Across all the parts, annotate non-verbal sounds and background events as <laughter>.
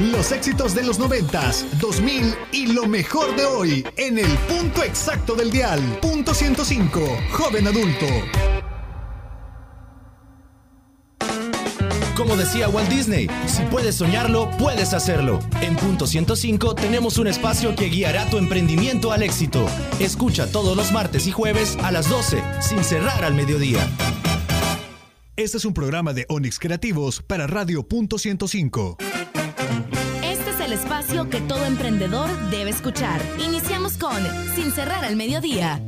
Los éxitos de los 90s, 2000 y lo mejor de hoy en el punto exacto del dial. Punto 105, joven adulto. Como decía Walt Disney, si puedes soñarlo, puedes hacerlo. En Punto 105 tenemos un espacio que guiará tu emprendimiento al éxito. Escucha todos los martes y jueves a las 12, sin cerrar al mediodía. Este es un programa de Onix Creativos para Radio Punto 105. Este es el espacio que todo emprendedor debe escuchar. Iniciamos con Sin cerrar al mediodía.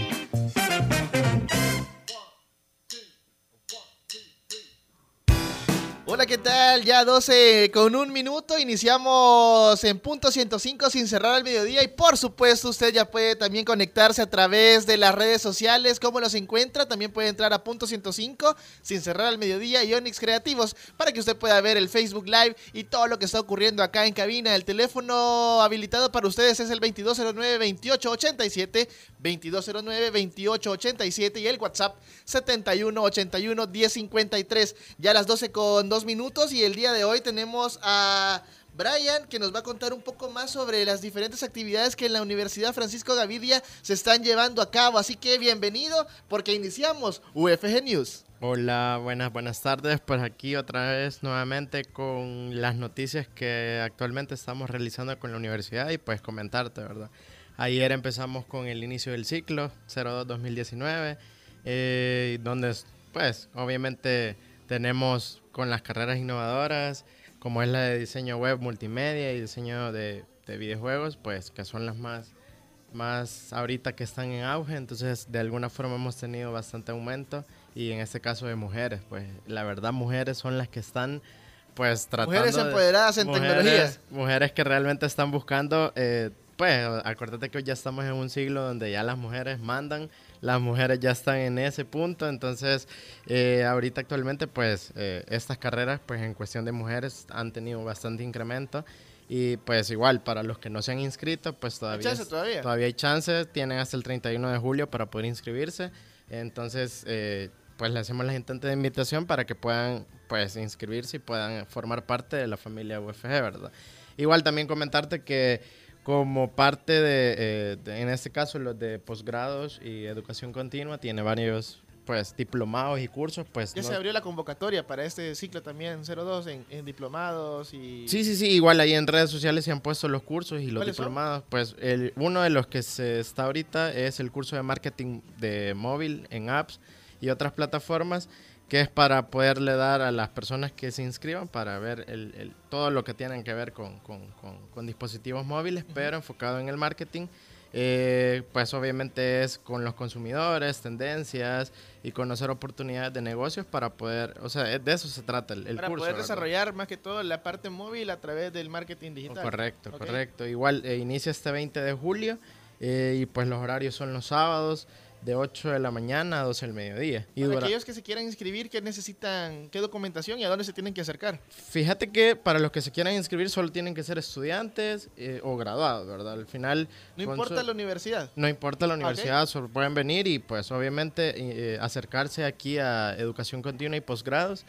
Hola, ¿qué tal? Ya 12 con un minuto. Iniciamos en punto 105 sin cerrar al mediodía. Y por supuesto, usted ya puede también conectarse a través de las redes sociales. ¿Cómo los encuentra? También puede entrar a punto 105 sin cerrar al mediodía y Onyx Creativos para que usted pueda ver el Facebook Live y todo lo que está ocurriendo acá en cabina. El teléfono habilitado para ustedes es el 2209-2887, 2209-2887 y el WhatsApp 7181-1053. Ya a las 12 con 2 minutos y el día de hoy tenemos a Brian que nos va a contar un poco más sobre las diferentes actividades que en la Universidad Francisco Gavidia se están llevando a cabo. Así que bienvenido porque iniciamos UFG News. Hola, buenas, buenas tardes. Pues aquí otra vez nuevamente con las noticias que actualmente estamos realizando con la universidad y pues comentarte, ¿verdad? Ayer empezamos con el inicio del ciclo 02-2019, eh, donde pues obviamente tenemos con las carreras innovadoras, como es la de diseño web, multimedia y diseño de, de videojuegos, pues que son las más, más ahorita que están en auge, entonces de alguna forma hemos tenido bastante aumento y en este caso de mujeres, pues la verdad mujeres son las que están pues tratando Mujeres empoderadas en mujeres, tecnologías. Mujeres que realmente están buscando, eh, pues acuérdate que hoy ya estamos en un siglo donde ya las mujeres mandan, las mujeres ya están en ese punto, entonces eh, ahorita actualmente pues eh, estas carreras pues en cuestión de mujeres han tenido bastante incremento y pues igual para los que no se han inscrito pues todavía, chance todavía? todavía hay chance, tienen hasta el 31 de julio para poder inscribirse, entonces eh, pues le hacemos la intente de invitación para que puedan pues inscribirse y puedan formar parte de la familia UFG, ¿verdad? Igual también comentarte que como parte de, eh, de, en este caso, los de posgrados y educación continua, tiene varios pues diplomados y cursos, pues... Ya no- se abrió la convocatoria para este ciclo también 02 en, en diplomados y... Sí, sí, sí, igual ahí en redes sociales se han puesto los cursos y los diplomados. Pues el, uno de los que se está ahorita es el curso de marketing de móvil en apps y otras plataformas, que es para poderle dar a las personas que se inscriban para ver el, el- todo lo que tienen que ver con, con- con- con dispositivos móviles, pero enfocado en el marketing. Eh, pues obviamente es con los consumidores, tendencias y conocer oportunidades de negocios para poder, o sea, de eso se trata el, el para curso. poder ¿verdad? desarrollar más que todo la parte móvil a través del marketing digital. Correcto, correcto. Igual eh, inicia este 20 de julio eh, y pues los horarios son los sábados de 8 de la mañana a 12 del mediodía. Y Para dura- aquellos que se quieran inscribir, ¿qué necesitan? ¿Qué documentación y a dónde se tienen que acercar? Fíjate que para los que se quieran inscribir solo tienen que ser estudiantes eh, o graduados, ¿verdad? Al final... No importa su- la universidad. No importa la universidad, solo pueden venir y pues obviamente eh, acercarse aquí a educación continua y posgrados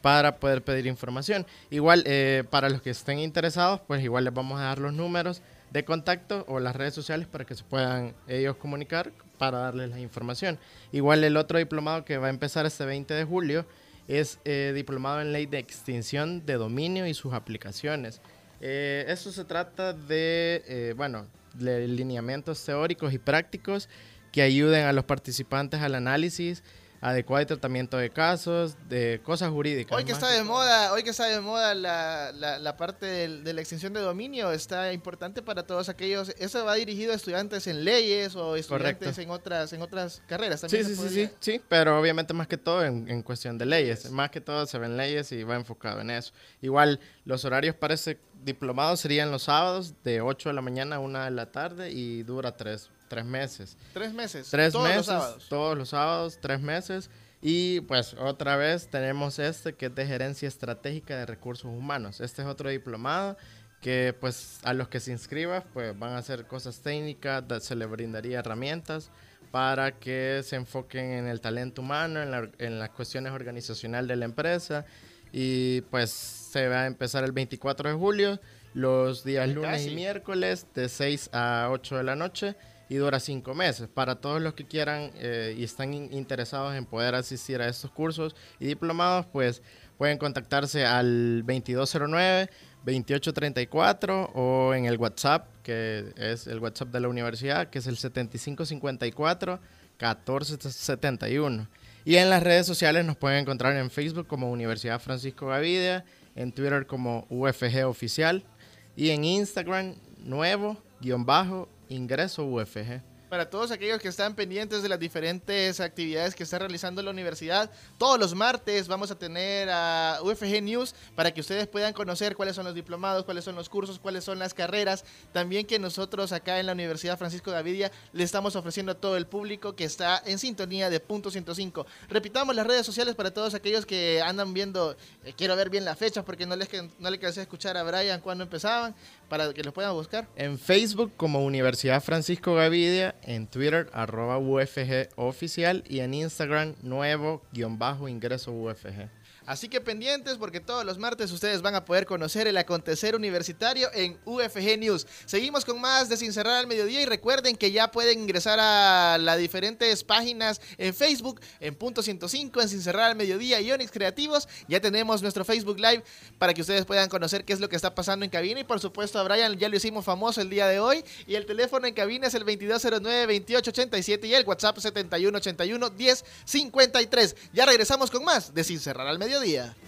para poder pedir información. Igual eh, para los que estén interesados, pues igual les vamos a dar los números de contacto o las redes sociales para que se puedan ellos comunicar para darles la información. Igual el otro diplomado que va a empezar este 20 de julio es eh, diplomado en ley de extinción de dominio y sus aplicaciones. Eh, eso se trata de, eh, bueno, de lineamientos teóricos y prácticos que ayuden a los participantes al análisis adecuado y tratamiento de casos, de cosas jurídicas. Hoy que está de moda, hoy que está de moda la, la, la parte del- de la extensión de dominio, está importante para todos aquellos. Eso va dirigido a estudiantes en leyes o estudiantes Correcto. en otras en otras carreras. También sí, sí, podría- sí, sí, pero obviamente más que todo en, en cuestión de leyes. Más que todo se ven leyes y va enfocado en eso. Igual los horarios para ese diplomado serían los sábados de 8 de la mañana a 1 de la tarde y dura tres, tres meses. Tres meses. Tres todos meses, los sábados. todos los sábados, tres meses. Y pues otra vez tenemos este que es de gerencia estratégica de recursos humanos. Este es otro diplomado que pues a los que se inscriban pues van a hacer cosas técnicas, se les brindaría herramientas para que se enfoquen en el talento humano, en, la- en las cuestiones organizacionales de la empresa. Y pues se va a empezar el 24 de julio los días lunes Casi. y miércoles de 6 a 8 de la noche y dura 5 meses. Para todos los que quieran eh, y están in- interesados en poder asistir a estos cursos y diplomados, pues pueden contactarse al 2209 2834 o en el WhatsApp, que es el WhatsApp de la universidad, que es el 7554 1471. Y en las redes sociales nos pueden encontrar en Facebook como Universidad Francisco Gavidia, en Twitter como UFG Oficial y en Instagram nuevo, guion bajo, ingreso UFG. Para todos aquellos que están pendientes de las diferentes actividades que está realizando la universidad, todos los martes vamos a tener a UFG News para que ustedes puedan conocer cuáles son los diplomados, cuáles son los cursos, cuáles son las carreras. También que nosotros acá en la Universidad Francisco Gavidia le estamos ofreciendo a todo el público que está en sintonía de punto 105. Repitamos las redes sociales para todos aquellos que andan viendo, eh, quiero ver bien las fechas porque no les no le alcancé a escuchar a Brian cuando empezaban, para que los puedan buscar. En Facebook como Universidad Francisco Gavidia, en Twitter arroba UFG Oficial y en Instagram nuevo, guion bajo, ingreso UFG. Así que pendientes porque todos los martes ustedes van a poder conocer el acontecer universitario en UFG News. Seguimos con más de Sin Cerrar al Mediodía y recuerden que ya pueden ingresar a las diferentes páginas en Facebook, en Punto 105, en Sin Cerrar al Mediodía y Onyx Creativos. Ya tenemos nuestro Facebook Live para que ustedes puedan conocer qué es lo que está pasando en cabina y por supuesto a Brian ya lo hicimos famoso el día de hoy y el teléfono en cabina es el 2209-2887 y el WhatsApp 7181-1053. Ya regresamos con más de Sin Cerrar al Mediodía. Australia.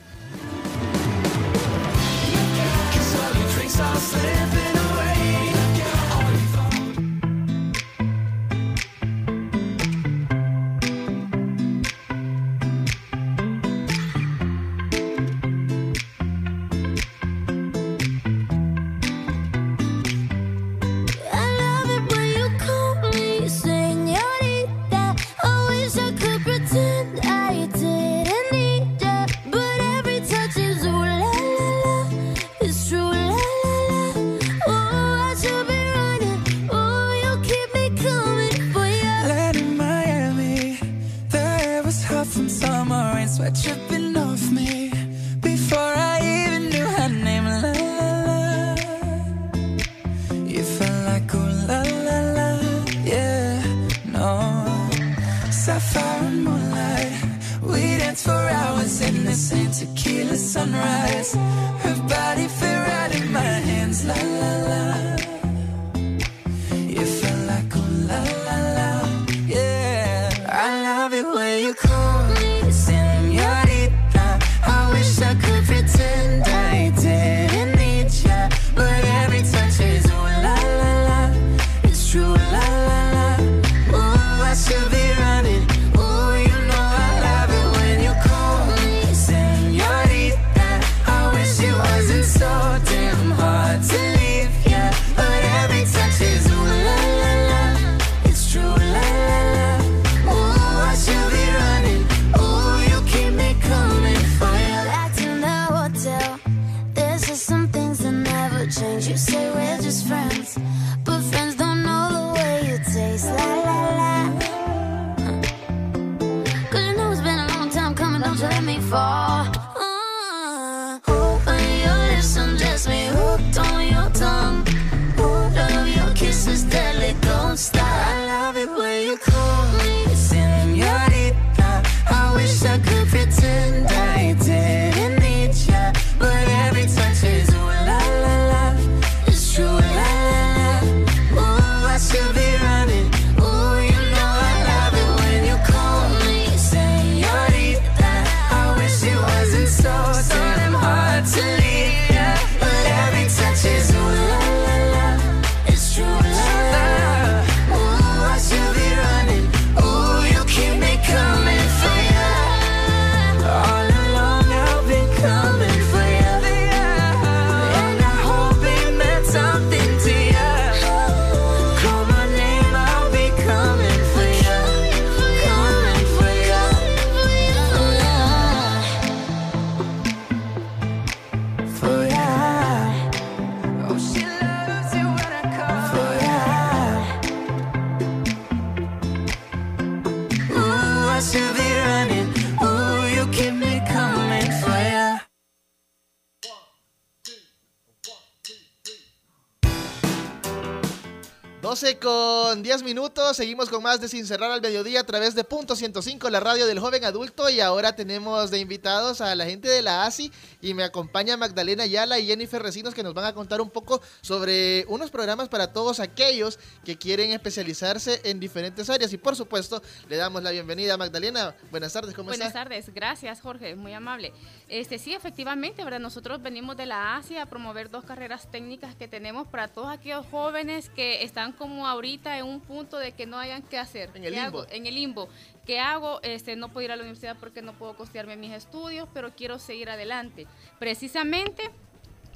12 con 10 minutos, seguimos con más de Sin Cerrar al Mediodía a través de Punto 105, la radio del joven adulto y ahora tenemos de invitados a la gente de la ASI y me acompaña Magdalena Ayala y Jennifer Recinos que nos van a contar un poco sobre unos programas para todos aquellos que quieren especializarse en diferentes áreas y por supuesto le damos la bienvenida a Magdalena. Buenas tardes, ¿cómo Buenas está? tardes, gracias Jorge, muy amable. Este sí, efectivamente, ¿verdad? Nosotros venimos de la Asia a promover dos carreras técnicas que tenemos para todos aquellos jóvenes que están como ahorita en un punto de que no hayan qué hacer. En el ¿Qué limbo. hago? En el limbo. ¿Qué hago? Este, no puedo ir a la universidad porque no puedo costearme mis estudios, pero quiero seguir adelante. Precisamente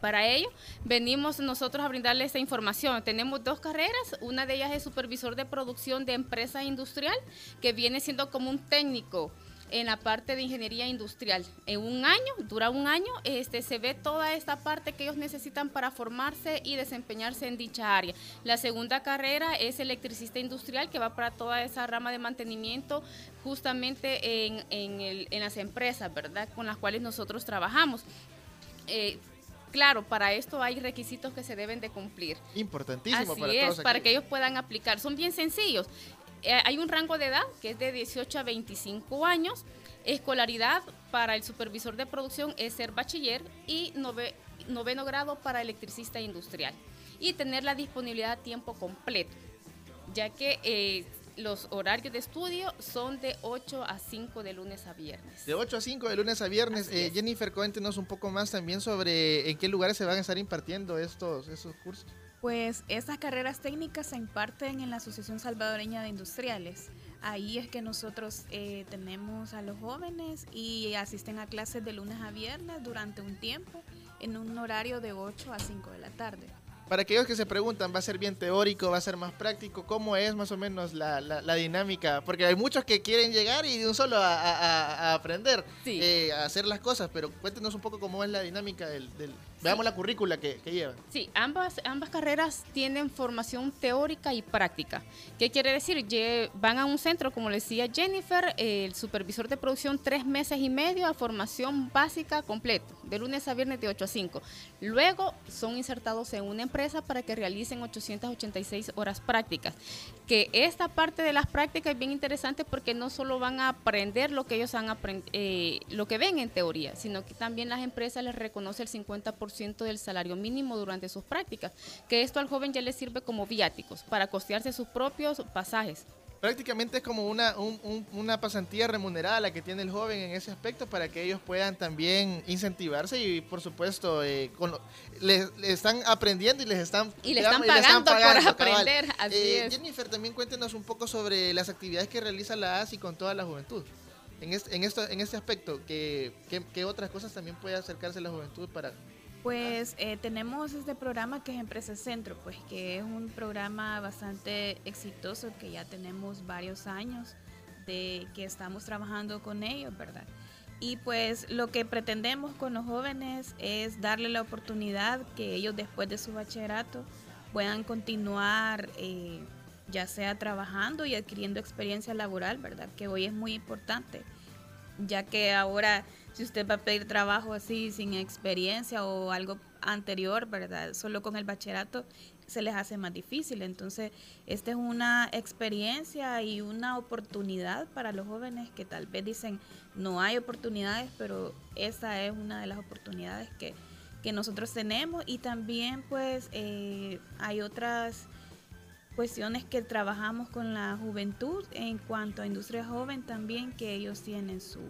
para ello, venimos nosotros a brindarles esta información. Tenemos dos carreras, una de ellas es supervisor de producción de empresa industrial, que viene siendo como un técnico en la parte de ingeniería industrial. En un año, dura un año, este, se ve toda esta parte que ellos necesitan para formarse y desempeñarse en dicha área. La segunda carrera es electricista industrial, que va para toda esa rama de mantenimiento justamente en, en el- en las empresas, ¿verdad? Con las cuales nosotros trabajamos. Eh, claro, para esto hay requisitos que se deben de cumplir. Importantísimo Así para es, todos para que ellos puedan aplicar. Son bien sencillos. Eh, hay un rango de edad que es de 18 a 25 años. Escolaridad para el supervisor de producción es ser bachiller y nove- noveno grado para electricista industrial. Y tener la disponibilidad a tiempo completo, ya que eh, los horarios de estudio son de 8 a 5 de lunes a viernes. De 8 a 5 de lunes a viernes. Eh. Jennifer, cuéntenos un poco más también sobre en qué lugares se van a estar impartiendo estos, estos cursos. Pues estas carreras técnicas se imparten en la Asociación Salvadoreña de Industriales. Ahí es que nosotros eh, tenemos a los jóvenes y asisten a clases de lunes a viernes durante un tiempo en un horario de 8 a 5 de la tarde. Para aquellos que se preguntan, ¿va a ser bien teórico, va a ser más práctico? ¿Cómo es más o menos la, la- la dinámica? Porque hay muchos que quieren llegar y de un solo a, a- a- a aprender, Sí. eh, a hacer las cosas, pero cuéntenos un poco cómo es la dinámica del... del- veamos la currícula que, que llevan. Sí, ambas, ambas carreras tienen formación teórica y práctica. ¿Qué quiere decir? Van a un centro, como le decía Jennifer, el supervisor de producción tres meses y medio a formación básica completa, de lunes a viernes de 8 a 5. Luego son insertados en una empresa para que realicen 886 horas prácticas. Que esta parte de las prácticas es bien interesante porque no solo van a aprender lo que ellos han eh, lo que ven en teoría, sino que también las empresas les reconoce el 50% del salario mínimo durante sus prácticas, que esto al joven ya le sirve como viáticos para costearse sus propios pasajes. Prácticamente es como una, un- un- una pasantía remunerada la que tiene el joven en ese aspecto para que ellos puedan también incentivarse y por supuesto eh, con lo- les, les están aprendiendo y les están, Y le están digamos, pagando por cabal. aprender, así Eh, es. Jennifer, también cuéntenos un poco sobre las actividades que realiza la ASI con toda la juventud. En este, en esto, en este aspecto, ¿qué, qué, qué otras cosas también puede acercarse la juventud para Pues eh, tenemos este programa que es Empresa Centro, pues que es un programa bastante exitoso que ya tenemos varios años de que estamos trabajando con ellos, ¿verdad? Y pues lo que pretendemos con los jóvenes es darle la oportunidad que ellos después de su bachillerato puedan continuar eh, ya sea trabajando y adquiriendo experiencia laboral, ¿verdad? Que hoy es muy importante ya que ahora si usted va a pedir trabajo así sin experiencia o algo anterior, ¿verdad? Solo con el bachillerato se les hace más difícil. Entonces, esta es una experiencia y una oportunidad para los jóvenes que tal vez dicen no hay oportunidades, pero esa es una de las oportunidades que, que nosotros tenemos y también pues eh, hay otras cuestiones que trabajamos con la juventud en cuanto a industria joven también que ellos tienen su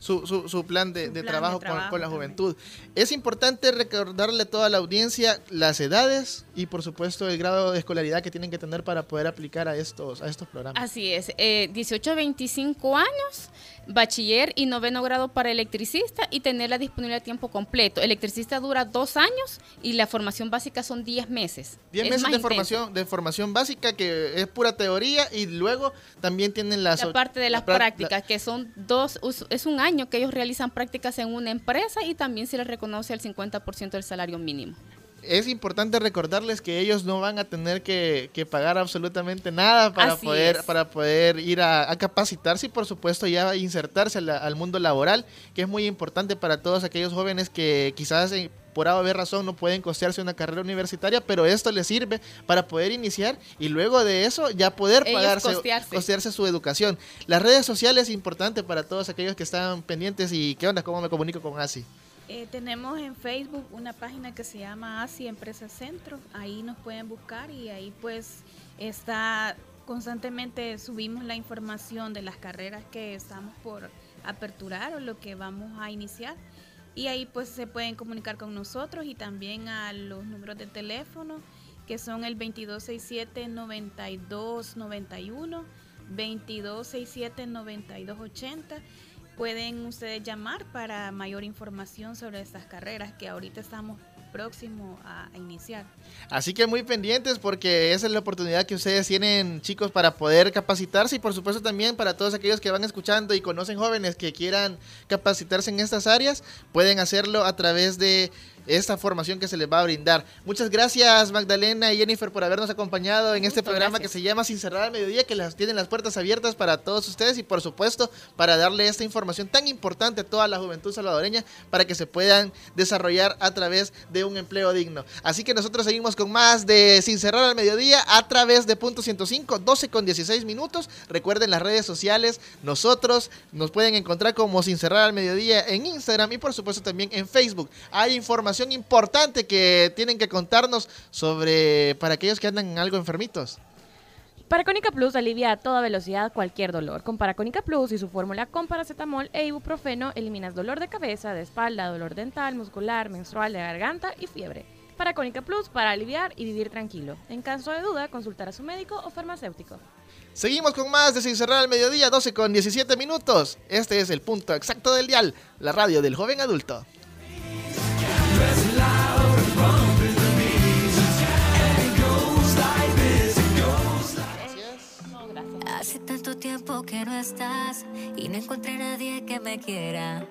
su, su, su plan de, Su de plan de trabajo, con- la también. juventud. Es importante recordarle a toda la audiencia las edades y por supuesto el grado de escolaridad que tienen que tener para poder aplicar a estos, a estos programas. Así es, eh, 18 a 25 años, bachiller y noveno grado para electricista y tener la disponibilidad a tiempo completo. Electricista dura dos años y la formación básica son 10 meses. 10 Es meses de intenso. formación, de formación básica que es pura teoría y luego también tienen las La parte de las la prácticas, que son dos, es un año que ellos realizan prácticas en una empresa y también se les reconoce el 50% del salario mínimo. es importante recordarles que ellos no van a tener que, que pagar absolutamente nada para Así poder es. para poder ir a, a capacitarse y por supuesto ya insertarse al mundo laboral, que es muy importante para todos aquellos jóvenes que quizás por A o B razón no pueden costearse una carrera universitaria, pero esto les sirve para poder iniciar y luego de eso ya poder Ellos pagarse, costearse. costearse su educación. Las redes sociales es importante para todos aquellos que están pendientes y qué onda, cómo me comunico con ASI. Eh, tenemos en Facebook una página que se llama ASI Empresa Centro. Ahí nos pueden buscar y ahí pues está constantemente subimos la información de las carreras que estamos por aperturar o lo que vamos a iniciar. Y ahí pues se pueden comunicar con nosotros y también a los números de teléfono que son el 2267-9291, 2267-9280 pueden ustedes llamar para mayor información sobre estas carreras que ahorita estamos próximos a, a iniciar. Así que muy pendientes porque esa es la oportunidad que ustedes tienen, chicos, para poder capacitarse y por supuesto también para todos aquellos que van escuchando y conocen jóvenes que quieran capacitarse en estas áreas, pueden hacerlo a través de esta formación que se les va a brindar. Muchas gracias Magdalena y Jennifer por habernos acompañado en este programa que se llama Sin cerrar al mediodía, que las tienen las puertas abiertas para todos ustedes y por supuesto para darle esta información tan importante a toda la juventud salvadoreña para que se puedan desarrollar a través de un empleo digno. Así que nosotros seguimos con más de Sin cerrar al mediodía a través de punto 105, 12 con 16 minutos. Recuerden las redes sociales, nosotros nos pueden encontrar como Sin cerrar al mediodía en Instagram y por supuesto también en Facebook. Hay información importante que tienen que contarnos sobre para aquellos que andan algo enfermitos. Paracónica Plus alivia a toda velocidad cualquier dolor. Con Paracónica Plus y su fórmula con paracetamol e ibuprofeno eliminas dolor de cabeza, de espalda, dolor dental, muscular, menstrual, de garganta y fiebre. Paracónica Plus para aliviar y vivir tranquilo. En caso de duda, consultar a su médico o farmacéutico. Seguimos con más de Sin cerrar al mediodía, 12 con 17 minutos. Este es el punto exacto del dial, la radio del joven adulto. Tanto tiempo que no estás y no encontré a nadie que me quiera.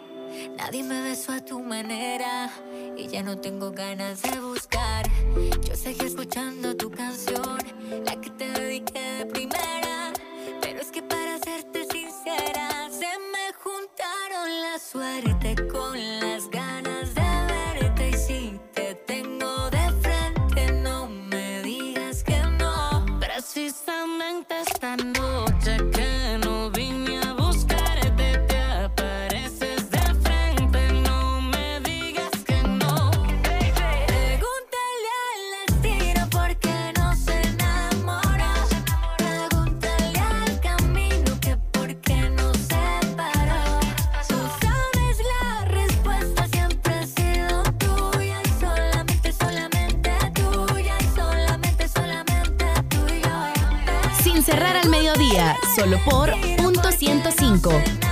Nadie me besó a tu manera y ya no tengo ganas de buscar. Yo seguí escuchando tu canción, la que te dediqué de primera. Pero es que para serte sincera, se me juntaron la suerte con las solo por punto 105.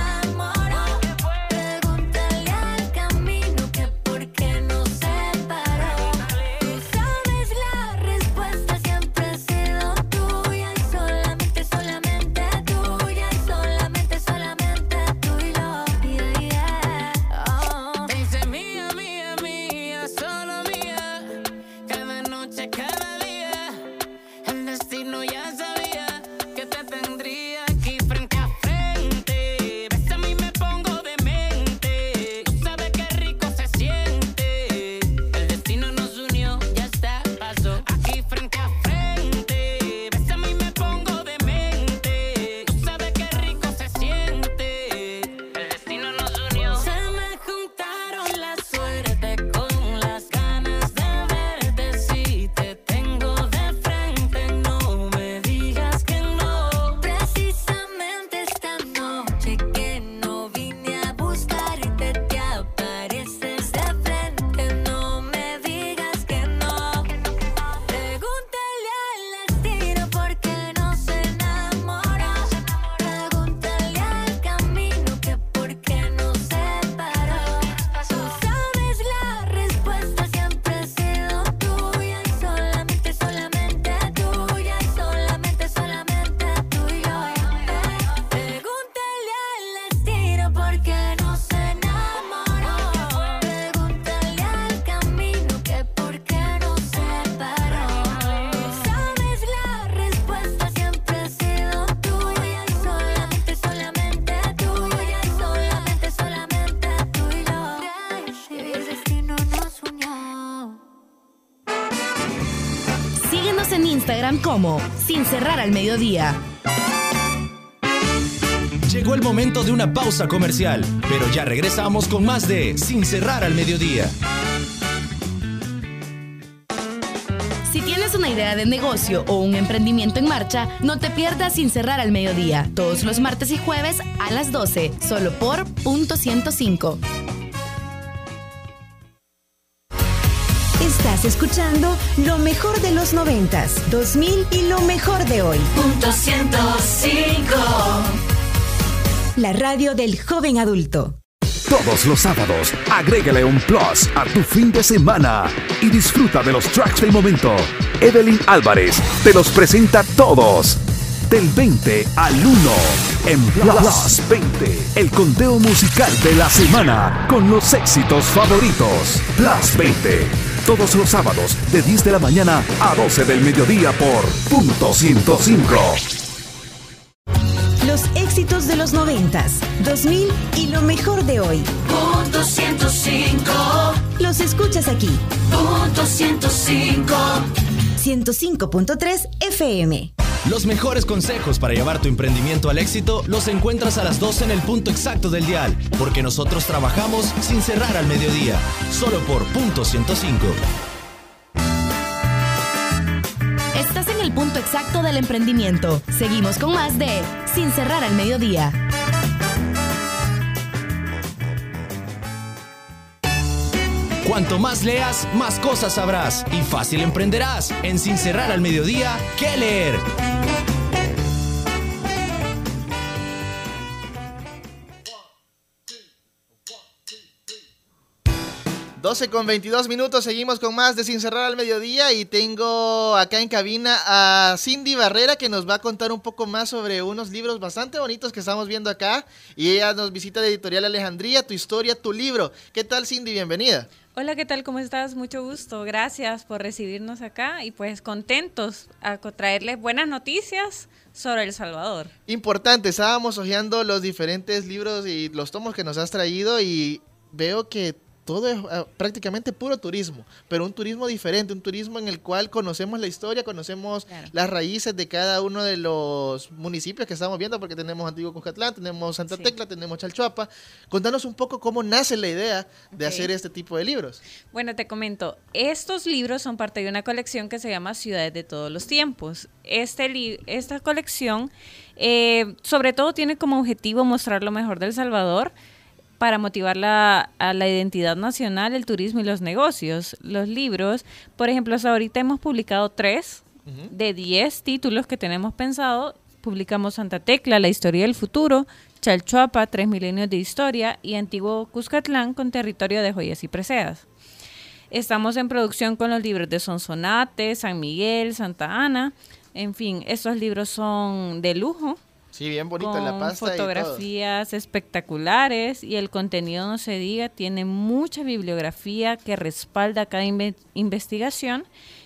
Instagram como Sin Cerrar al Mediodía. Llegó el momento de una pausa comercial, pero ya regresamos con más de Sin cerrar al mediodía. Si tienes una idea de negocio o un emprendimiento en marcha, no te pierdas Sin Cerrar al Mediodía, todos los martes y jueves a las 12, solo por punto 105. Estás escuchando lo mejor de los noventas, 2000 y lo mejor de hoy. Punto 105. La radio del joven adulto. Todos los sábados, agrégale un plus a tu fin de semana y disfruta de los tracks del momento. Evelyn Álvarez te los presenta todos. Del 20 al 1 en Plus 20, el conteo musical de la semana con los éxitos favoritos. Plus 20, todos los sábados de 10 de la mañana a 12 del mediodía por punto 105. Los éxitos de los noventas, 2000 y lo mejor de hoy. Punto 105. Los escuchas aquí. Punto 105. 105.3 FM. Los mejores consejos para llevar tu emprendimiento al éxito los encuentras a las 12 en el punto exacto del dial, porque nosotros trabajamos sin cerrar al mediodía, solo por punto 105. Estás en el punto exacto del emprendimiento. Seguimos con más de Sin Cerrar al Mediodía. Cuanto más leas, más cosas sabrás y fácil emprenderás. En Sin cerrar al mediodía, ¿qué leer? 12 con 22 minutos, seguimos con más de Sin Cerrar al Mediodía y tengo acá en cabina a Cindy Barrera que nos va a contar un poco más sobre unos libros bastante bonitos que estamos viendo acá y ella nos visita de Editorial Alejandría, tu historia, tu libro. ¿Qué tal Cindy? Bienvenida. Hola, ¿qué tal? ¿Cómo estás? Mucho gusto. Gracias por recibirnos acá y pues contentos a traerles buenas noticias sobre El Salvador. Importante, estábamos hojeando los diferentes libros y los tomos que nos has traído y veo que todo es ah, prácticamente puro turismo, pero un turismo diferente, un turismo en el cual conocemos la historia, conocemos las raíces de cada uno de los municipios que estamos viendo, porque tenemos Antiguo Cuscatlán, tenemos Santa Tecla, tenemos Chalchuapa. Contanos un poco cómo nace la idea de hacer este tipo de libros. Bueno, te comento, estos libros son parte de una colección que se llama Ciudades de todos los tiempos. Este li- esta colección, eh, sobre todo, tiene como objetivo mostrar lo mejor del Salvador para motivar la, a la identidad nacional, el turismo y los negocios. Los libros, por ejemplo, hasta ahorita hemos publicado tres de 10 títulos que tenemos pensado. Publicamos Santa Tecla, La historia del futuro, Chalchuapa, Tres milenios de historia y Antiguo Cuscatlán con territorio de joyas y preseas. Estamos en producción con los libros de Sonsonate, San Miguel, Santa Ana. En fin, estos libros son de lujo. Sí, bien bonito la con pasta y todo. fotografías espectaculares y el contenido no se diga, tiene mucha bibliografía que respalda cada inve- investigación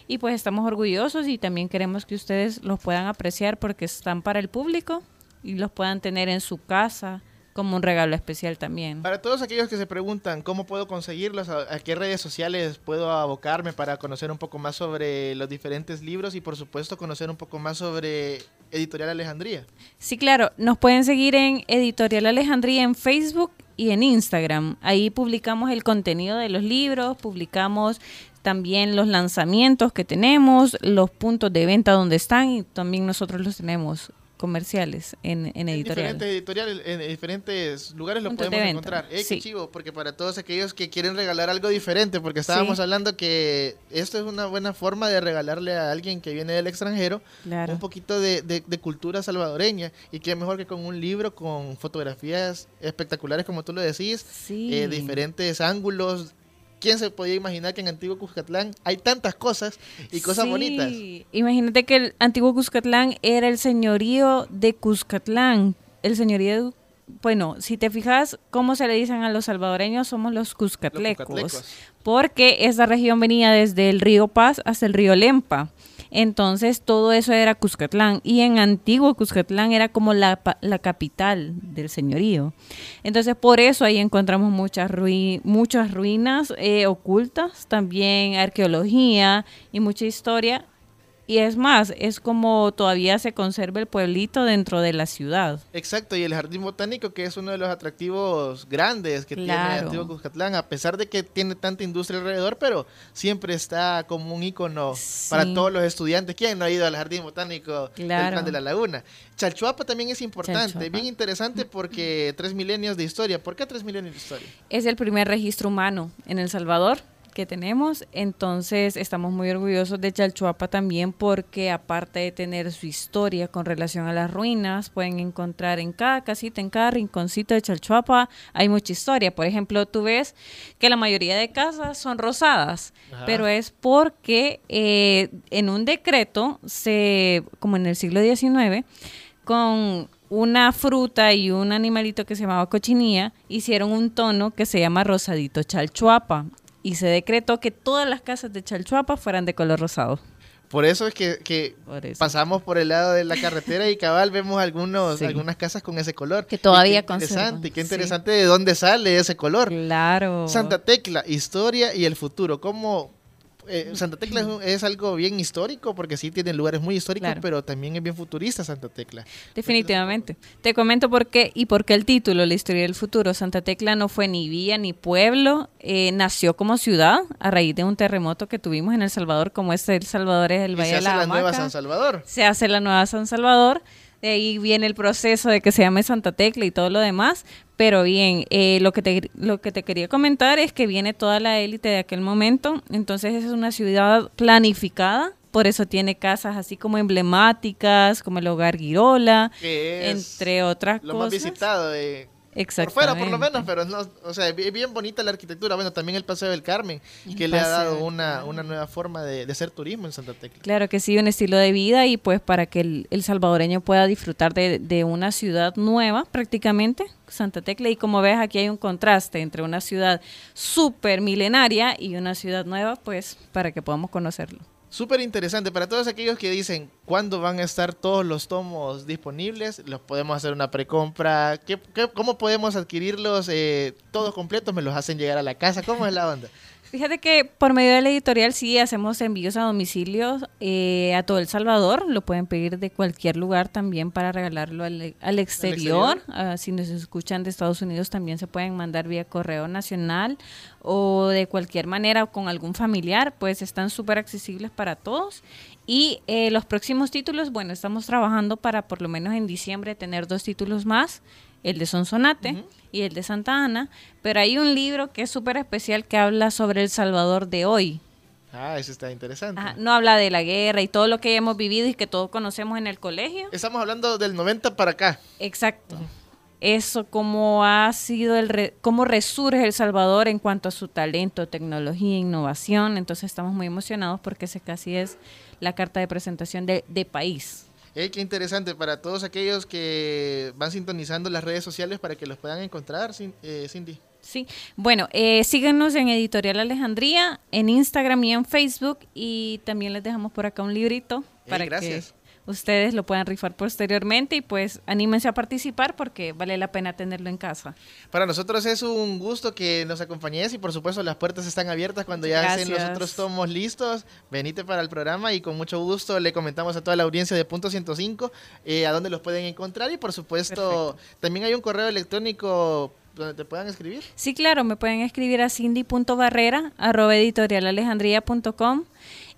y pues estamos orgullosos y también queremos que ustedes los puedan apreciar porque están para el público y los puedan tener en su casa como un regalo especial también. Para todos aquellos que se preguntan cómo puedo conseguirlos, a, a qué redes sociales puedo abocarme para conocer un poco más sobre los diferentes libros y por supuesto conocer un poco más sobre Editorial Alejandría. Sí, claro, nos pueden seguir en Editorial Alejandría en Facebook y en Instagram. Ahí publicamos el contenido de los libros, publicamos también los lanzamientos que tenemos, los puntos de venta donde están y también nosotros los tenemos comerciales en, en editorial. Diferentes editoriales, en diferentes lugares lo Puntos de podemos encontrar. Eh, qué sí. chivo, porque para todos aquellos que quieren regalar algo diferente, porque estábamos Sí. hablando que esto es una buena forma de regalarle a alguien que viene del extranjero Claro. un poquito de, de- de cultura salvadoreña y qué mejor que con un libro con fotografías espectaculares como tú lo decís, Sí. eh, diferentes ángulos. ¿Quién se podía imaginar que en Antiguo Cuscatlán hay tantas cosas y cosas Sí, bonitas? Imagínate que el antiguo Cuscatlán era el señorío de Cuscatlán. El señorío, de- bueno, si te fijas cómo se le dicen a los salvadoreños, somos los cuscatlecos. cuscatlecos. Porque esa región venía desde el río Paz hasta el río Lempa. Entonces todo eso era Cuscatlán y en antiguo Cuscatlán era como la, la capital del señorío. Entonces por eso ahí encontramos muchas, rui- muchas ruinas eh, ocultas, también arqueología y mucha historia y es más, es como todavía se conserva el pueblito dentro de la ciudad. Exacto, y el Jardín Botánico, que es uno de los atractivos grandes que tiene Claro. Antiguo Cuscatlán, a pesar de que tiene tanta industria alrededor, pero siempre está como un icono para todos los estudiantes. ¿Quién no ha ido al Jardín Botánico del. Plan de la Laguna? Chalchuapa también es importante, Chalchuapa. bien interesante porque tres milenios de historia. ¿Por qué tres milenios de historia? Es el primer registro humano en El Salvador que tenemos, entonces estamos muy orgullosos de Chalchuapa también porque aparte de tener su historia con relación a las ruinas, pueden encontrar en cada casita, en cada rinconcito de Chalchuapa, hay mucha historia. Por ejemplo, tú ves que la mayoría de casas son rosadas, Ajá. pero es porque eh, en un decreto, se, como en el siglo XIX, con una fruta y un animalito que se llamaba cochinilla, hicieron un tono que se llama rosadito chalchuapa. Y se decretó que todas las casas de chalchuapa fueran de color rosado. Por eso es que, que pasamos por el lado de la carretera y cabal vemos algunos, Sí. algunas casas con ese color. Que todavía Y qué interesante, qué sí. interesante de dónde sale ese color. Claro. Santa Tecla, historia y el futuro. ¿Cómo eh, Santa Tecla es, un- es algo bien histórico porque sí tiene lugares muy históricos, Claro. pero también es bien futurista Santa Tecla. Definitivamente. Te comento por qué y por qué el título, La historia del futuro. Santa Tecla no fue ni villa ni pueblo, eh, nació como ciudad a raíz de un terremoto que tuvimos en El Salvador, como este El Salvador es el Y Valle se de hace la la nueva. San Salvador. se hace la nueva San Salvador. De ahí viene el proceso de que se llame Santa Tecla y todo lo demás. Pero bien, eh, lo, que te, lo que te quería comentar es que viene toda la élite de aquel momento. Entonces es una ciudad planificada. Por eso tiene casas así como emblemáticas, como el Hogar Girola, entre otras Lo más cosas. visitado de... Por fuera, por lo menos, pero no, o sea, es bien bonita la arquitectura. Bueno, también el Paseo del Carmen, que le ha dado una, una nueva forma de, de hacer turismo en Santa Tecla. Claro que sí, un estilo de vida y pues para que el, el salvadoreño pueda disfrutar de, de una ciudad nueva prácticamente, Santa Tecla, y como ves aquí hay un contraste entre una ciudad súper milenaria y una ciudad nueva, pues para que podamos conocerlo. Súper interesante para todos aquellos que dicen cuándo van a estar todos los tomos disponibles. Los podemos hacer una precompra. ¿Qué, qué- cómo podemos adquirirlos eh, todos completos? ¿Me los hacen llegar a la casa? ¿Cómo es la onda? Fíjate que por medio de la editorial sí hacemos envíos a domicilio eh, a todo El Salvador. Lo pueden pedir de cualquier lugar también para regalarlo al, al exterior. Ah, si nos escuchan de Estados Unidos también se pueden mandar vía correo nacional o de cualquier manera con algún familiar. Pues están súper accesibles para todos. Y eh, los próximos títulos, bueno, estamos trabajando para por lo menos en diciembre tener dos títulos más. El de Sonsonate y el de Santa Ana. Pero hay un libro que es súper especial que habla sobre El Salvador de hoy. Ah, eso está interesante. Ajá, no habla de la guerra y todo lo que hemos vivido y que todos conocemos en el colegio. Estamos hablando del 90 para acá. Exacto. Eso, cómo ha sido el, re- cómo resurge El Salvador en cuanto a su talento, tecnología, innovación. Entonces estamos muy emocionados porque ese casi es la carta de presentación de, de país. Eh, qué interesante para todos aquellos que van sintonizando las redes sociales para que los puedan encontrar, eh, Cindy. Sí, bueno, eh, síguenos en Editorial Alejandría, en Instagram y en Facebook y también les dejamos por acá un librito Eh, para gracias. que ustedes lo puedan rifar posteriormente y pues anímense a participar porque vale la pena tenerlo en casa. Para nosotros es un gusto que nos acompañes y por supuesto las puertas están abiertas cuando ya estén los Gracias. otros tomos listos. Venite para el programa y con mucho gusto le comentamos a toda la audiencia de Punto 105 eh, a dónde los pueden encontrar y por supuesto también hay un correo electrónico donde te puedan escribir. Sí, claro, me pueden escribir a cindy.barrera arroba editorialalejandría.com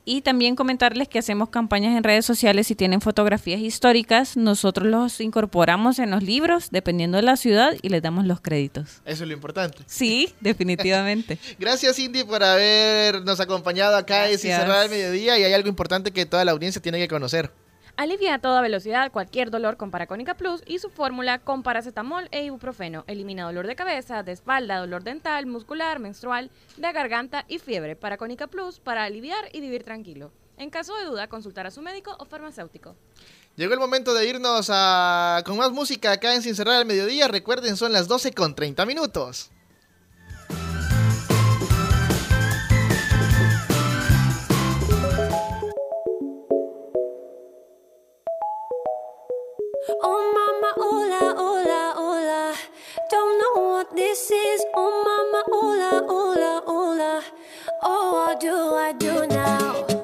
y también comentarles que hacemos campañas en redes sociales si tienen fotografías históricas, nosotros los incorporamos en los libros dependiendo de la ciudad y les damos los créditos. Eso es lo importante. Sí, <laughs> definitivamente. Gracias Cindy por habernos acompañado acá Gracias. Cerrar al Mediodía y hay algo importante que toda la audiencia tiene que conocer. Alivia a toda velocidad cualquier dolor con Paracónica Plus y su fórmula con paracetamol e ibuprofeno. Elimina dolor de cabeza, de espalda, dolor dental, muscular, menstrual, de garganta y fiebre. Paracónica Plus para aliviar y vivir tranquilo. En caso de duda, consultar a su médico o farmacéutico. Llegó el momento de irnos a, con más música acá en Sin Cerrar al Mediodía. Recuerden, son las 12 con 30 minutos. Oh mama, hola, hola, hola. Don't know what this is. Oh mama, hola, hola, hola. Oh, what do I do now?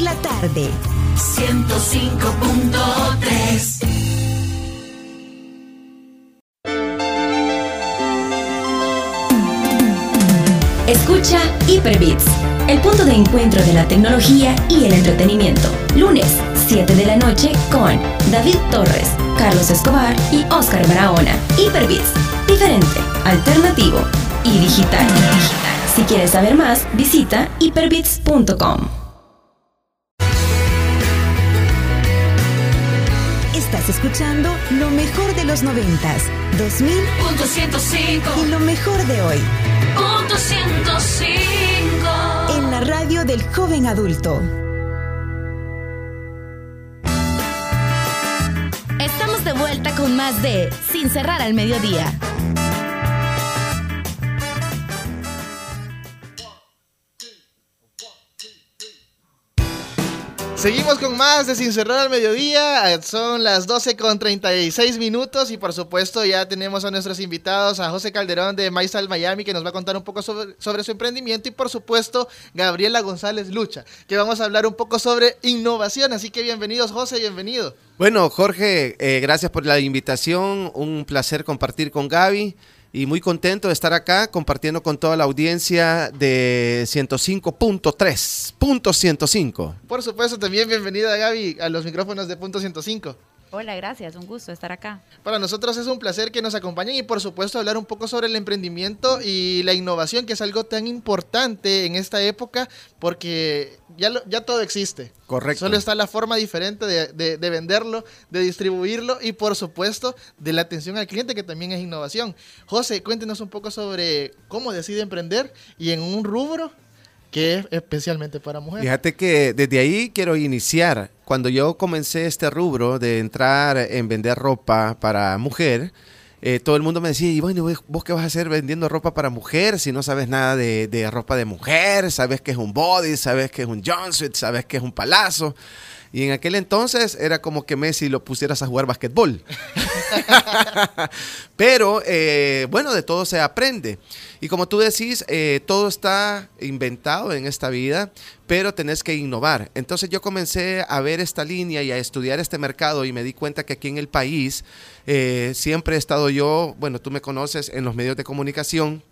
Por la tarde. 105.3 Escucha Hyperbits, el punto de encuentro de la tecnología y el entretenimiento. Lunes, 7 de la noche con David Torres, Carlos Escobar y Oscar Barahona. Hyperbits, diferente, alternativo y digital. Si quieres saber más, visita hyperbits.com. Estás escuchando lo mejor de los noventas, 2000 Punto 105 y lo mejor de hoy Punto 105 en la radio del joven adulto. Estamos de vuelta con más de Sin cerrar al mediodía. Seguimos con más de Sin Cerrar al Mediodía. Son las 12 con 36 minutos y por supuesto ya tenemos a nuestros invitados, a José Calderón de MyStyle Miami que nos va a contar un poco sobre, sobre su emprendimiento y por supuesto Gabriela González Lucha que vamos a hablar un poco sobre innovación. Así que bienvenidos José, bienvenido. Bueno, Jorge, eh, gracias por la invitación. Un placer compartir con Gaby y muy contento de estar acá compartiendo con toda la audiencia de 105.3, punto 105. Por supuesto también bienvenida Gaby a los micrófonos de Punto 105. Hola, gracias, un gusto estar acá. Para nosotros es un placer que nos acompañen y por supuesto hablar un poco sobre el emprendimiento y la innovación, que es algo tan importante en esta época porque ya, lo- ya todo existe. Correcto. Solo está la forma diferente de, de- de venderlo, de distribuirlo y por supuesto de la atención al cliente, que también es innovación. José, cuéntenos un poco sobre cómo decide emprender y en un rubro que es especialmente para mujeres. Fíjate que desde ahí quiero iniciar. Cuando yo comencé este rubro de entrar en vender ropa para mujer, eh, todo el mundo me decía, y bueno, ¿vos- ¿vos qué vas a hacer vendiendo ropa para mujer si no sabes nada de, de ropa de mujer? Sabes que es un body, sabes que es un jumpsuit, sabes que es un palazo. Y en aquel entonces era como que Messi lo pusieras a jugar basquetbol. <laughs> <laughs> Pero eh, bueno, de todo se aprende. Y como tú decís, eh, todo está inventado en esta vida, pero tenés que innovar. Entonces yo comencé a ver esta línea y a estudiar este mercado y me di cuenta que aquí en el país eh, siempre he estado yo, bueno, tú me conoces en los medios de comunicación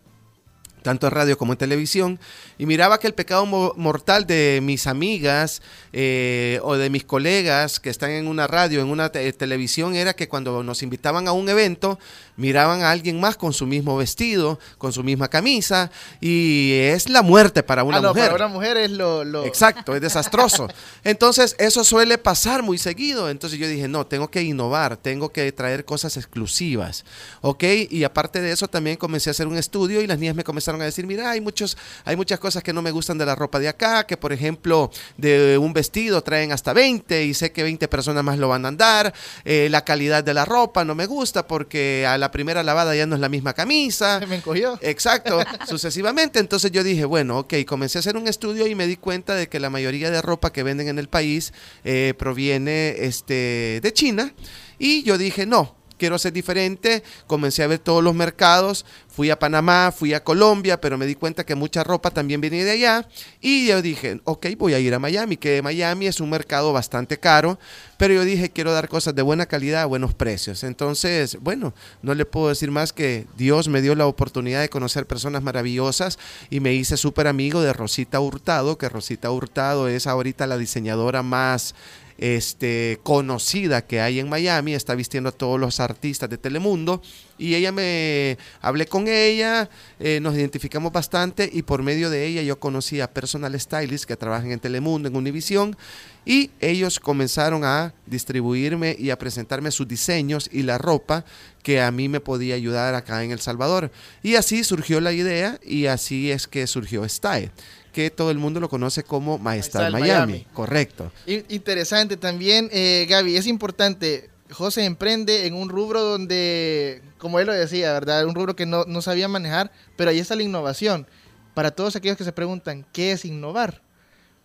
tanto en radio como en televisión, y miraba que el pecado mo- mortal de mis amigas eh, o de mis colegas que están en una radio, en una te- televisión, era que cuando nos invitaban a un evento, miraban a alguien más con su mismo vestido, con su misma camisa, y es la muerte para una Ah, no, mujer. para una mujer es lo... lo- Exacto, es desastroso. <laughs> Entonces, eso suele pasar muy seguido. Entonces yo dije, no, tengo que innovar, tengo que traer cosas exclusivas. ¿Ok? Y aparte de eso, también comencé a hacer un estudio y las niñas me comenzaron a decir, mira, hay, muchos, hay muchas cosas que no me gustan de la ropa de acá, que por ejemplo, de un vestido traen hasta 20 y sé que 20 personas más lo van a andar. Eh, la calidad de la ropa no me gusta porque a la primera lavada ya no es la misma camisa. Me encogió. Exacto, <laughs> sucesivamente. Entonces yo dije, bueno, ok, comencé a hacer un estudio y me di cuenta de que la mayoría de ropa que venden en el país eh, proviene este, de China. Y yo dije, no, quiero ser diferente. Comencé a ver todos los mercados. Fui a Panamá, fui a Colombia, pero me di cuenta que mucha ropa también viene de allá. Y yo dije, ok, voy a ir a Miami, que Miami es un mercado bastante caro. Pero yo dije, quiero dar cosas de buena calidad a buenos precios. Entonces, bueno, no le puedo decir más que Dios me dio la oportunidad de conocer personas maravillosas y me hice súper amigo de Rosita Hurtado, que Rosita Hurtado es ahorita la diseñadora más este, conocida que hay en Miami, está vistiendo a todos los artistas de Telemundo y ella me hablé con ella, eh, nos identificamos bastante y por medio de ella yo conocí a personal stylists que trabajan en Telemundo, en Univision y ellos comenzaron a distribuirme y a presentarme sus diseños y la ropa que a mí me podía ayudar acá en El Salvador. Y así surgió la idea y así es que surgió Style, que todo el mundo lo conoce como Maestral Style Miami. Miami. Correcto. In- Interesante también, eh, Gaby, es importante. José emprende en un rubro donde, como él lo decía, ¿verdad? Un rubro que no, no sabía manejar, pero ahí está la innovación. Para todos aquellos que se preguntan, ¿qué es innovar?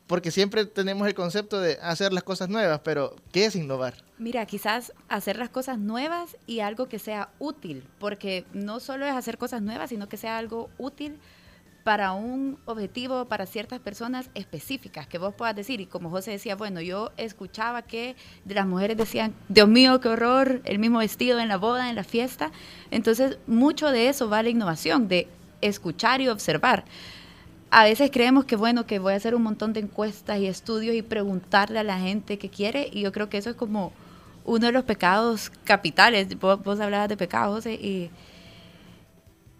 Porque siempre tenemos el concepto de hacer las cosas nuevas, pero ¿qué es innovar? Mira, quizás hacer las cosas nuevas y algo que sea útil, porque no solo es hacer cosas nuevas, sino que sea algo útil para un objetivo, para ciertas personas específicas, que vos puedas decir, y como José decía, bueno, yo escuchaba que de las mujeres decían, Dios mío, qué horror, el mismo vestido en la boda, en la fiesta, entonces mucho de eso va la innovación, de escuchar y observar. A veces creemos que bueno, que voy a hacer un montón de encuestas y estudios y preguntarle a la gente qué quiere, y yo creo que eso es como uno de los pecados capitales. Vos, vos hablabas de pecados, José, y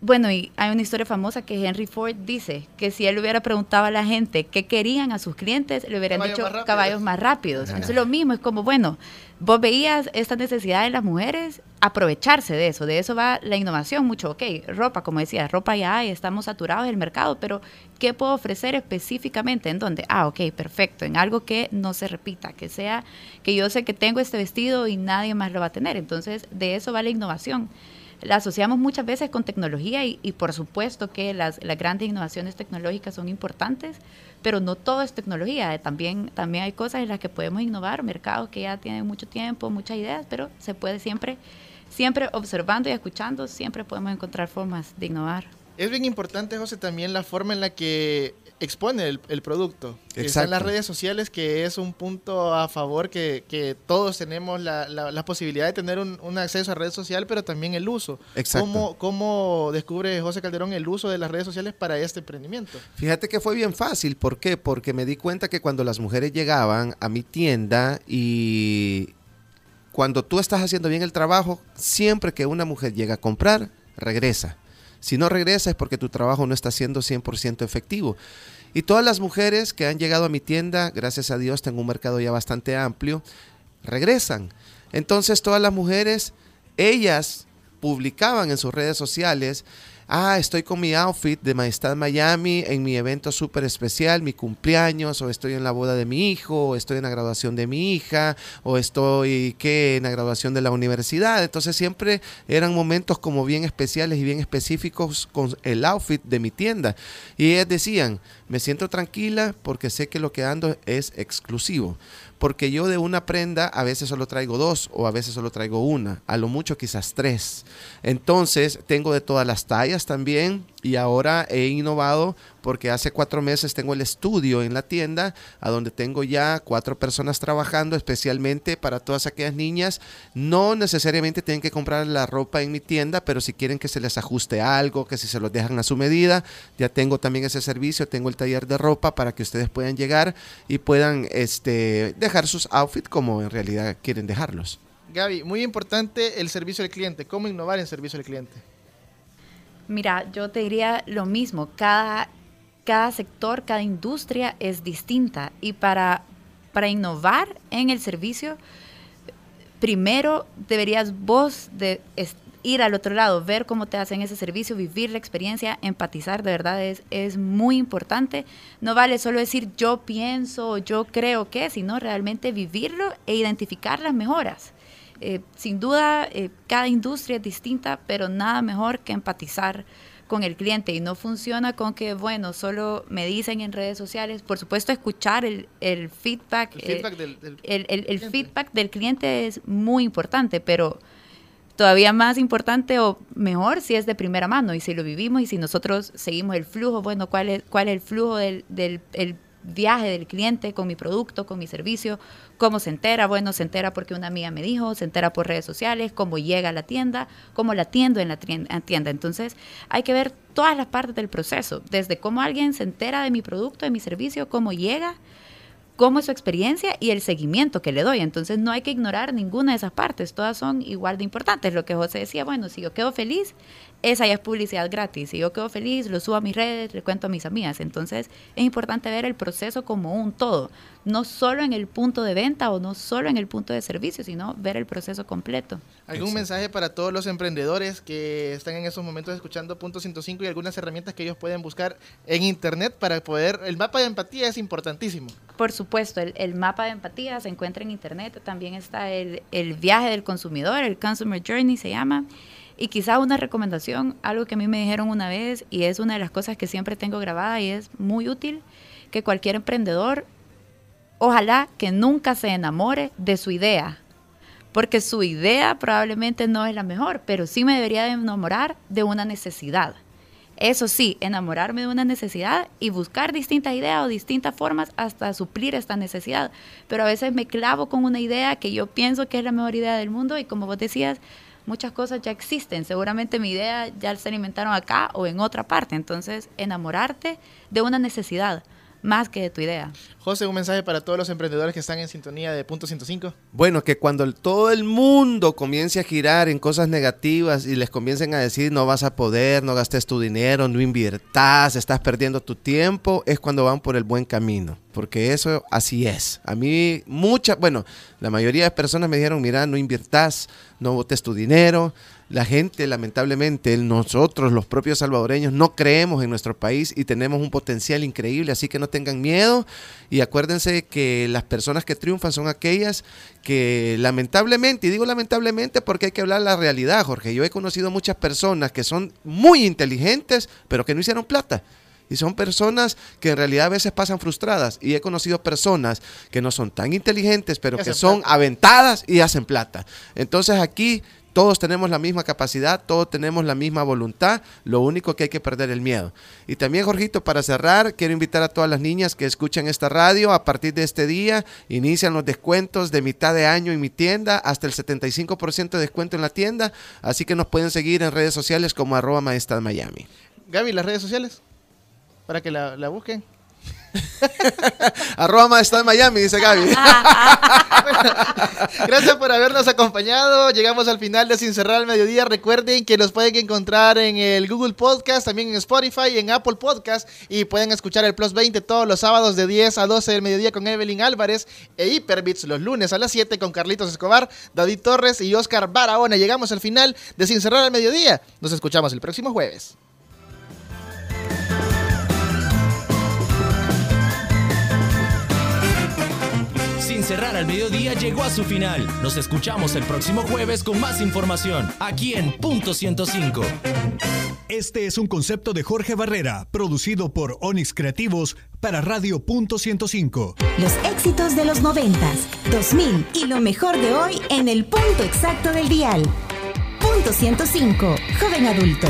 bueno, y hay una historia famosa que Henry Ford dice que si él hubiera preguntado a la gente qué querían a sus clientes, le hubieran Caballos dicho más caballos más rápidos. Ajá. Entonces lo mismo, es como, bueno, vos veías esta necesidad de las mujeres, aprovecharse de eso, de eso va la innovación mucho, ok, ropa, como decía, ropa ya hay, estamos saturados del mercado, pero ¿qué puedo ofrecer específicamente? ¿En dónde? Ah, ok, perfecto, en algo que no se repita, que sea, que yo sé que tengo este vestido y nadie más lo va a tener. Entonces, de eso va la innovación la asociamos muchas veces con tecnología y, por supuesto que las, las grandes innovaciones tecnológicas son importantes, pero no todo es tecnología. eh, También, también hay cosas en las que podemos innovar, mercados que ya tienen mucho tiempo, muchas ideas, pero se puede siempre, siempre observando y escuchando, siempre podemos encontrar formas de innovar. Es bien importante, José, también la forma en la que expone el, el producto. Está en las redes sociales, que es un punto a favor que, que todos tenemos la, la- la posibilidad de tener un, un acceso a red social, pero también el uso. Exacto. ¿Cómo, ¿Cómo descubre José Calderón el uso de las redes sociales para este emprendimiento? Fíjate que fue bien fácil. ¿Por qué? Porque me di cuenta que cuando las mujeres llegaban a mi tienda y cuando tú estás haciendo bien el trabajo, siempre que una mujer llega a comprar, regresa. Si no regresa es porque tu trabajo no está siendo 100% efectivo. Y todas las mujeres que han llegado a mi tienda, gracias a Dios tengo un mercado ya bastante amplio, regresan. Entonces todas las mujeres, ellas publicaban en sus redes sociales, ah, estoy con mi outfit de Majestad Miami en mi evento súper especial, mi cumpleaños, o estoy en la boda de mi hijo, o estoy en la graduación de mi hija, o estoy ¿qué? en la graduación de la universidad. Entonces siempre eran momentos como bien especiales y bien específicos con el outfit de mi tienda. Y ellas decían, me siento tranquila porque sé que lo que ando es exclusivo. Porque yo de una prenda a veces solo traigo dos o a veces solo traigo una, a lo mucho quizás tres. Entonces tengo de todas las tallas también y ahora he innovado porque hace cuatro meses tengo el estudio en la tienda a donde tengo ya cuatro personas trabajando especialmente para todas aquellas niñas. No necesariamente tienen que comprar la ropa en mi tienda, pero si quieren que se les ajuste algo, que si se los dejan a su medida, ya tengo también ese servicio, tengo el taller de ropa para que ustedes puedan llegar y puedan este, dejar sus outfits como en realidad quieren dejarlos. Gaby, muy importante el servicio al cliente. ¿Cómo innovar en servicio al cliente? Mira, yo te diría lo mismo. Cada, cada sector, cada industria es distinta. Y para, para innovar en el servicio, primero deberías vos de ir al otro lado, ver cómo te hacen ese servicio, vivir la experiencia, empatizar, de verdad es, es muy importante. No vale solo decir yo pienso, yo creo que, sino realmente vivirlo e identificar las mejoras. Eh, sin duda, eh, cada industria es distinta, pero nada mejor que empatizar con el cliente. Y no funciona con que, bueno, solo me dicen en redes sociales, por supuesto, escuchar el, el feedback. El eh, feedback del- del el- el- el feedback del cliente es muy importante, pero todavía más importante o mejor si es de primera mano. Y si lo vivimos y si nosotros seguimos el flujo, bueno, cuál es, cuál es el flujo del, del el viaje del cliente con mi producto, con mi servicio, cómo se entera, bueno, se entera porque una amiga me dijo, se entera por redes sociales, cómo llega a la tienda, cómo la atiendo en la tienda. Entonces hay que ver todas las partes del proceso, desde cómo alguien se entera de mi producto, de mi servicio, cómo llega, cómo es su experiencia y el seguimiento que le doy. Entonces no hay que ignorar ninguna de esas partes, todas son igual de importantes. Lo que José decía, bueno, si yo quedo feliz, esa ya es publicidad gratis. Si yo quedo feliz, lo subo a mis redes, le cuento a mis amigas. Entonces es importante ver el proceso como un todo, no solo en el punto de venta o no solo en el punto de servicio, sino ver el proceso completo. ¿Algún mensaje para todos los emprendedores que están en estos momentos escuchando Punto 105 y algunas herramientas que ellos pueden buscar en internet para poder... El mapa de empatía es importantísimo. Por supuesto, el, el mapa de empatía se encuentra en internet. También está el, el viaje del consumidor, el Consumer Journey se llama. Y quizá una recomendación, algo que a mí me dijeron una vez y es una de las cosas que siempre tengo grabada y es muy útil, que cualquier emprendedor, ojalá que nunca se enamore de su idea. Porque su idea probablemente no es la mejor, pero sí me debería de enamorar de una necesidad. Eso sí, enamorarme de una necesidad y buscar distintas ideas o distintas formas hasta suplir esta necesidad. Pero a veces me clavo con una idea que yo pienso que es la mejor idea del mundo y como vos decías, muchas cosas ya existen. Seguramente mi idea ya se alimentaron acá o en otra parte. Entonces, enamorarte de una necesidad más que de tu idea. José, un mensaje para todos los emprendedores que están en sintonía de Punto 105. Bueno, que cuando el- todo el mundo comience a girar en cosas negativas y les comiencen a decir no vas a poder, no gastes tu dinero, no inviertas, estás perdiendo tu tiempo, es cuando van por el buen camino. Porque eso así es. A mí, muchas, bueno, la mayoría de personas me dijeron, mira, no inviertas, no botes tu dinero. La gente, lamentablemente, nosotros, los propios salvadoreños, no creemos en nuestro país y tenemos un potencial increíble, así que no tengan miedo y acuérdense que las personas que triunfan son aquellas que lamentablemente, y digo lamentablemente porque hay que hablar la realidad, Jorge, yo he conocido muchas personas que son muy inteligentes, pero que no hicieron plata. Y son personas que en realidad a veces pasan frustradas. Y he conocido personas que no son tan inteligentes, pero que son aventadas y hacen plata. Entonces aquí todos tenemos la misma capacidad, todos tenemos la misma voluntad, lo único que hay que perder el miedo. Y también, Jorgito, para cerrar, quiero invitar a todas las niñas que escuchan esta radio, a partir de este día inician los descuentos de mitad de año en mi tienda, hasta el 75% de descuento en la tienda, así que nos pueden seguir en redes sociales como arroba maestra Miami. Gaby, las redes sociales, para que la, la busquen. <laughs> arroba maestra Miami, dice Gaby. <laughs> Gracias por habernos acompañado. Llegamos al final de Sin Cerrar al Mediodía. Recuerden que nos pueden encontrar en el Google Podcast, también en Spotify, en Apple Podcast. Y pueden escuchar el Plus 20 todos los sábados de 10 a 12 del mediodía con Evelyn Álvarez e Hyperbits los lunes a las 7 con Carlitos Escobar, David Torres y Oscar Barahona. Llegamos al final de Sin Cerrar al Mediodía. Nos escuchamos el próximo jueves. Sin cerrar al mediodía llegó a su final. Nos escuchamos el próximo jueves con más información aquí en Punto 105. Este es un concepto de Jorge Barrera, producido por Onyx Creativos para Radio Punto 105. Los éxitos de los 90s, 2000 y lo mejor de hoy en el punto exacto del dial. Punto 105, joven adulto.